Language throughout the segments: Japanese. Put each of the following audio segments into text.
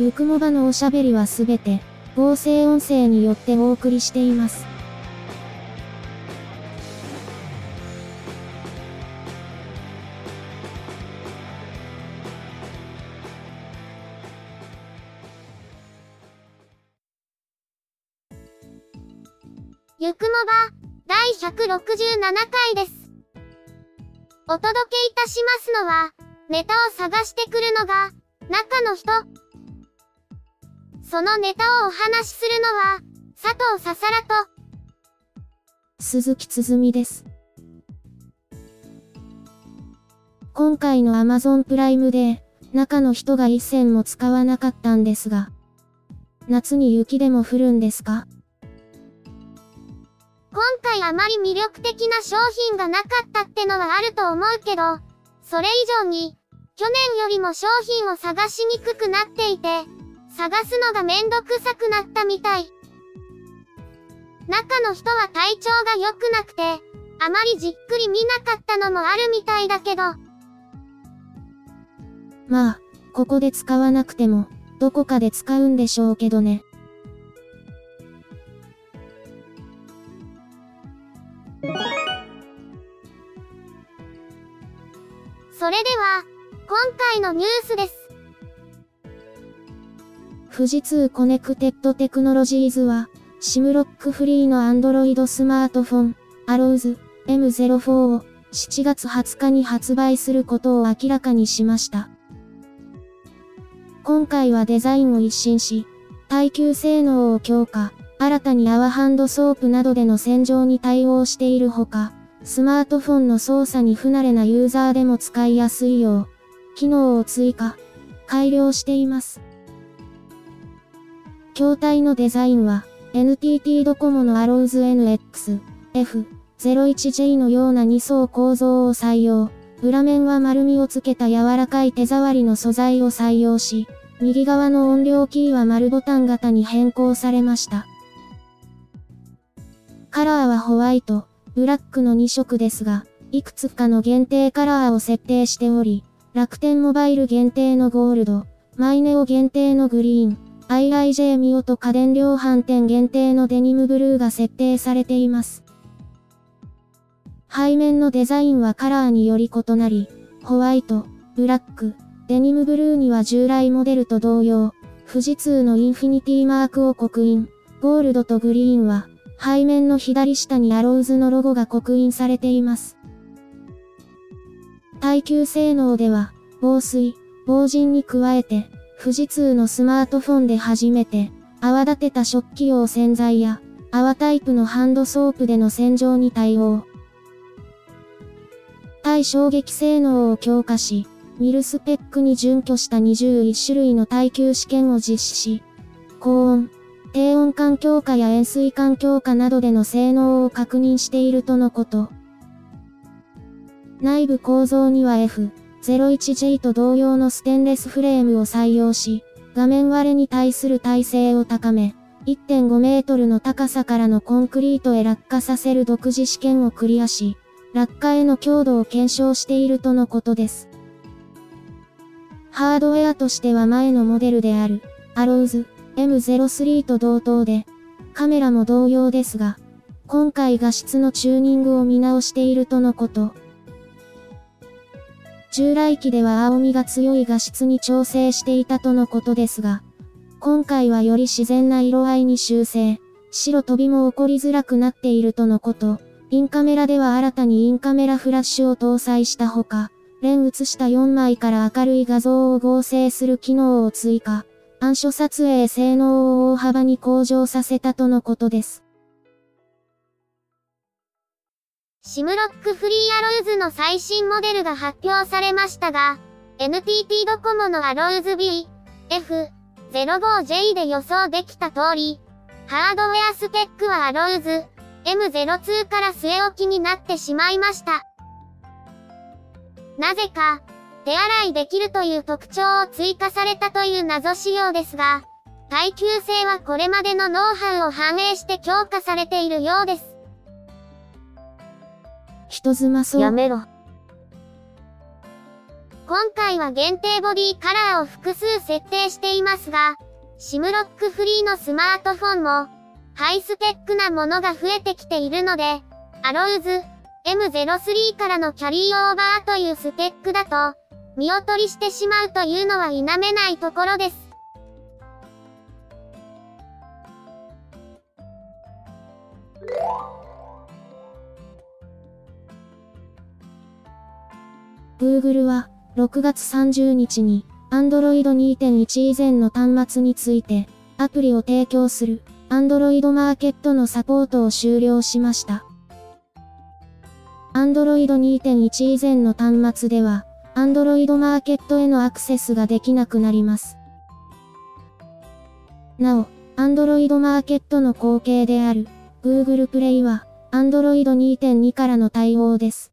ゆくもばのおしゃべりはすべて、合成音声によってお送りしています。ゆくもば、第167回です。お届けいたしますのは、ネタを探してくるのが、中の人。そのネタをお話しするのは、佐藤ささらと、鈴木つづみです。今回の Amazon プライムで、中の人が一銭も使わなかったんですが、夏に雪でも降るんですか？今回あまり魅力的な商品がなかったってのはあると思うけど、それ以上に、去年よりも商品を探しにくくなっていて、探すのがめんどくさくなったみたい。中の人は体調が良くなくて、あまりじっくり見なかったのもあるみたいだけど。まあ、ここで使わなくても、どこかで使うんでしょうけどね。それでは、今回のニュースです。富士通コネクテッドテクノロジーズは、 SIM ロックフリーの Android スマートフォン、 arrows M04 を7月20日に発売することを明らかにしました。今回はデザインを一新し、耐久性能を強化、新たに泡ハンドソープなどでの洗浄に対応しているほか、スマートフォンの操作に不慣れなユーザーでも使いやすいよう、機能を追加、改良しています。筐体のデザインは、NTT ドコモの Arrows NX、F01J のような2層構造を採用。裏面は丸みをつけた柔らかい手触りの素材を採用し、右側の音量キーは丸ボタン型に変更されました。カラーはホワイト、ブラックの2色ですが、いくつかの限定カラーを設定しており、楽天モバイル限定のゴールド、マイネオ限定のグリーン、IIJ ミオと家電量販店限定のデニムブルーが設定されています。背面のデザインはカラーにより異なり、ホワイト、ブラック、デニムブルーには従来モデルと同様、富士通のインフィニティマークを刻印、ゴールドとグリーンは、背面の左下にアローズのロゴが刻印されています。耐久性能では、防水、防塵に加えて、富士通のスマートフォンで初めて、泡立てた食器用洗剤や、泡タイプのハンドソープでの洗浄に対応。耐衝撃性能を強化し、ミルスペックに準拠した21種類の耐久試験を実施し、高温、低温環境下や塩水環境下などでの性能を確認しているとのこと。内部構造には F F01J と同様のステンレスフレームを採用し、画面割れに対する耐性を高め、1.5メートルの高さからのコンクリートへ落下させる独自試験をクリアし、落下への強度を検証しているとのことです。ハードウェアとしては前のモデルである、アローズ、M03 と同等で、カメラも同様ですが、今回画質のチューニングを見直しているとのこと。従来機では青みが強い画質に調整していたとのことですが、今回はより自然な色合いに修正、白飛びも起こりづらくなっているとのこと。インカメラでは新たにインカメラフラッシュを搭載したほか、レン写した4枚から明るい画像を合成する機能を追加。暗所撮影性能を大幅に向上させたとのことです。シムロックフリーアローズの最新モデルが発表されましたが、NTT ドコモのアローズ B、F05J で予想できた通り、ハードウェアスペックはアローズ M02 から据え置きになってしまいました。なぜか、手洗いできるという特徴を追加されたという謎仕様ですが、耐久性はこれまでのノウハウを反映して強化されているようです。人妻そう。やめろ。今回は限定ボディカラーを複数設定していますが、シムロックフリーのスマートフォンも、ハイスペックなものが増えてきているので、アローズ M03 からのキャリーオーバーというスペックだと、見劣りしてしまうというのは否めないところです。Google は6月30日に Android 2.1以前の端末についてアプリを提供する Android マーケットのサポートを終了しました。Android 2.1以前の端末では Android マーケットへのアクセスができなくなります。なお、Android マーケットの後継である Google Play は Android 2.2からの対応です。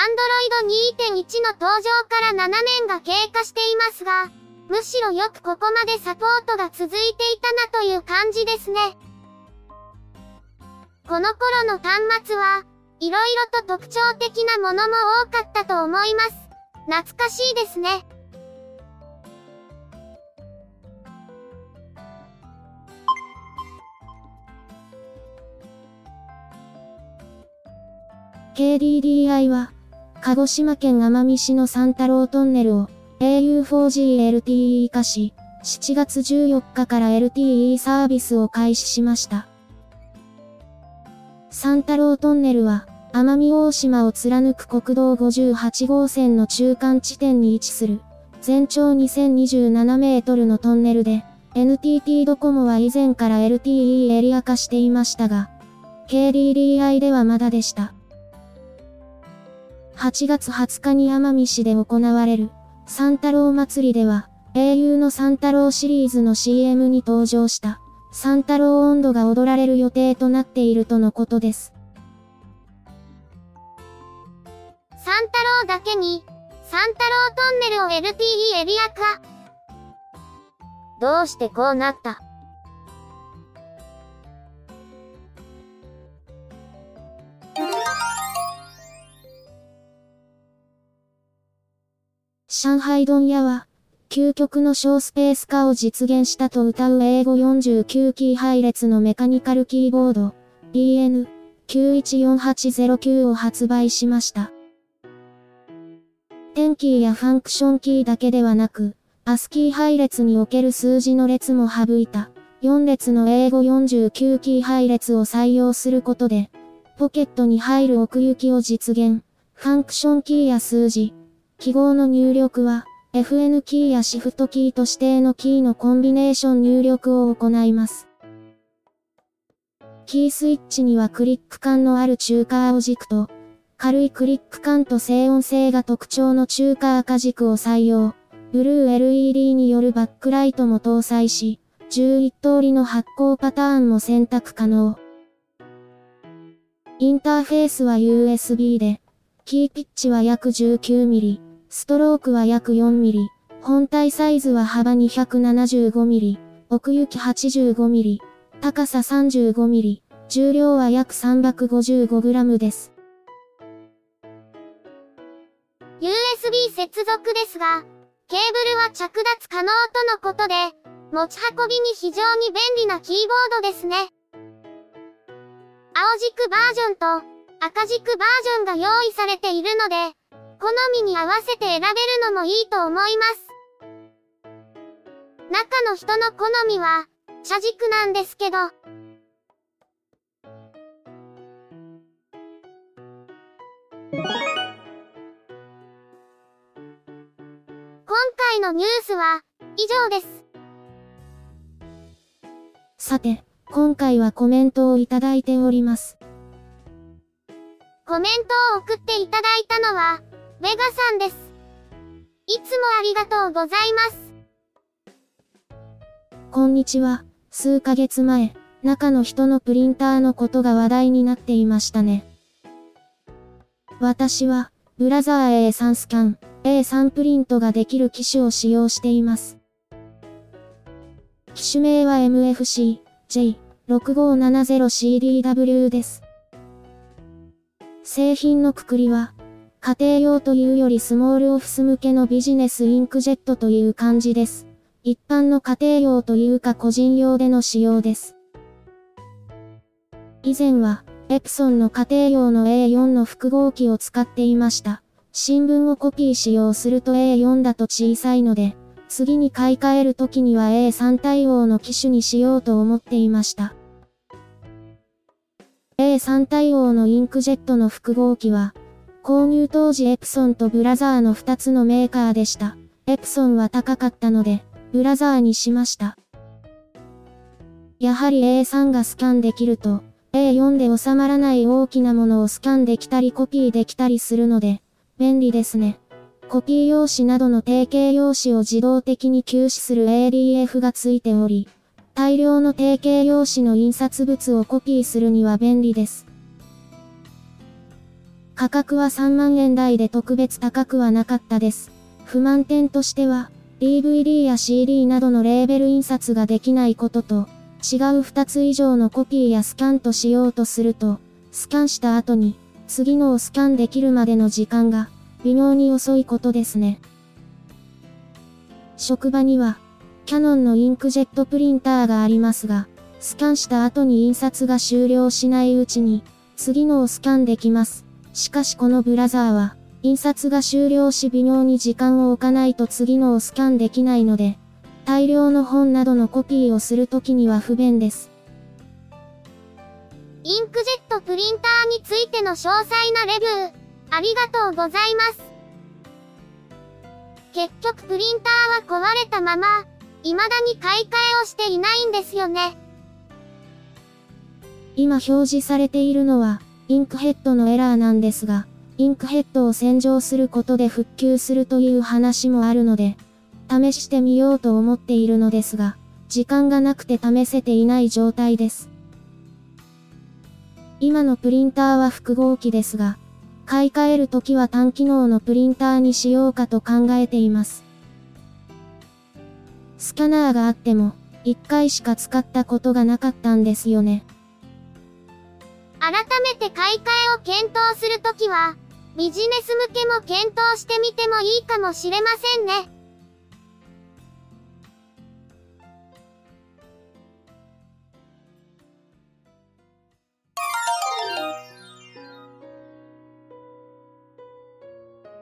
Android 2.1の登場から7年が経過していますが、むしろよくここまでサポートが続いていたなという感じですね。この頃の端末は、色々と特徴的なものも多かったと思います。懐かしいですね。KDDI は、鹿児島県奄美市の三太郎トンネルを au4G LTE 化し、7月14日から LTE サービスを開始しました。三太郎トンネルは、奄美大島を貫く国道58号線の中間地点に位置する、全長2027メートルのトンネルで、NTT ドコモは以前から LTE エリア化していましたが、KDDI ではまだでした。8月20日に奄美市で行われる、三太郎祭りでは、英雄の三太郎シリーズの CM に登場した、三太郎温度が踊られる予定となっているとのことです。三太郎だけに、三太郎トンネルを LTE エリア化。どうしてこうなった？上海問屋は、究極の小スペース化を実現したと謳う英語49キー配列のメカニカルキーボード EN914809 を発売しました。テンキーやファンクションキーだけではなく、 ASCII 配列における数字の列も省いた、4列の英語49キー配列を採用することで、ポケットに入る奥行きを実現。ファンクションキーや数字、記号の入力は、FN キーやシフトキーと指定のキーのコンビネーション入力を行います。キースイッチにはクリック感のある中華青軸と、軽いクリック感と静音性が特徴の中華赤軸を採用。ブルー LED によるバックライトも搭載し、11通りの発光パターンも選択可能。インターフェースは USB で、キーピッチは約 19mm。ストロークは約 4mm、本体サイズは幅 275mm、奥行き 85mm、高さ 35mm、重量は約 355g です。USB 接続ですが、ケーブルは着脱可能とのことで、持ち運びに非常に便利なキーボードですね。青軸バージョンと赤軸バージョンが用意されているので、好みに合わせて選べるのもいいと思います。中の人の好みは、茶軸なんですけど。今回のニュースは、以上です。さて、今回はコメントをいただいております。コメントを送っていただいたのは、ベガさんです。いつもありがとうございます。こんにちは。数ヶ月前、中の人のプリンターのことが話題になっていましたね。私は、ブラザー A3 スキャン、A3 プリントができる機種を使用しています。機種名は MFC J6570CDW です。製品のくくりは、家庭用というよりスモールオフィス向けのビジネスインクジェットという感じです。一般の家庭用というか個人用での使用です。以前は、エプソンの家庭用の A4 の複合機を使っていました。新聞をコピー使用すると A4 だと小さいので、次に買い替える時には A3 対応の機種にしようと思っていました。A3 対応のインクジェットの複合機は、購入当時エプソンとブラザーの2つのメーカーでした。エプソンは高かったので、ブラザーにしました。やはり A3 がスキャンできると、A4 で収まらない大きなものをスキャンできたりコピーできたりするので、便利ですね。コピー用紙などの定型用紙を自動的に休止する ADF がついており、大量の定型用紙の印刷物をコピーするには便利です。価格は3万円台で特別高くはなかったです。不満点としては、DVD や CD などのレーベル印刷ができないことと、違う2つ以上のコピーやスキャンとしようとすると、スキャンした後に、次のをスキャンできるまでの時間が、微妙に遅いことですね。職場には、キャノンのインクジェットプリンターがありますが、スキャンした後に印刷が終了しないうちに、次のをスキャンできます。しかしこのブラザーは、印刷が終了し微妙に時間を置かないと次のをスキャンできないので、大量の本などのコピーをするときには不便です。インクジェットプリンターについての詳細なレビュー、ありがとうございます。結局プリンターは壊れたまま、未だに買い替えをしていないんですよね。今表示されているのは、インクヘッドのエラーなんですが、インクヘッドを洗浄することで復旧するという話もあるので、試してみようと思っているのですが、時間がなくて試せていない状態です。今のプリンターは複合機ですが、買い替えるときは単機能のプリンターにしようかと考えています。スキャナーがあっても、1回しか使ったことがなかったんですよね。改めて買い替えを検討するときは、ビジネス向けも検討してみてもいいかもしれませんね。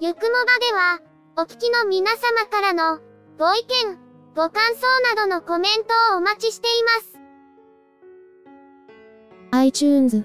ゆくもばでは、お聞きの皆様からの、ご意見、ご感想などのコメントをお待ちしています。iTunes、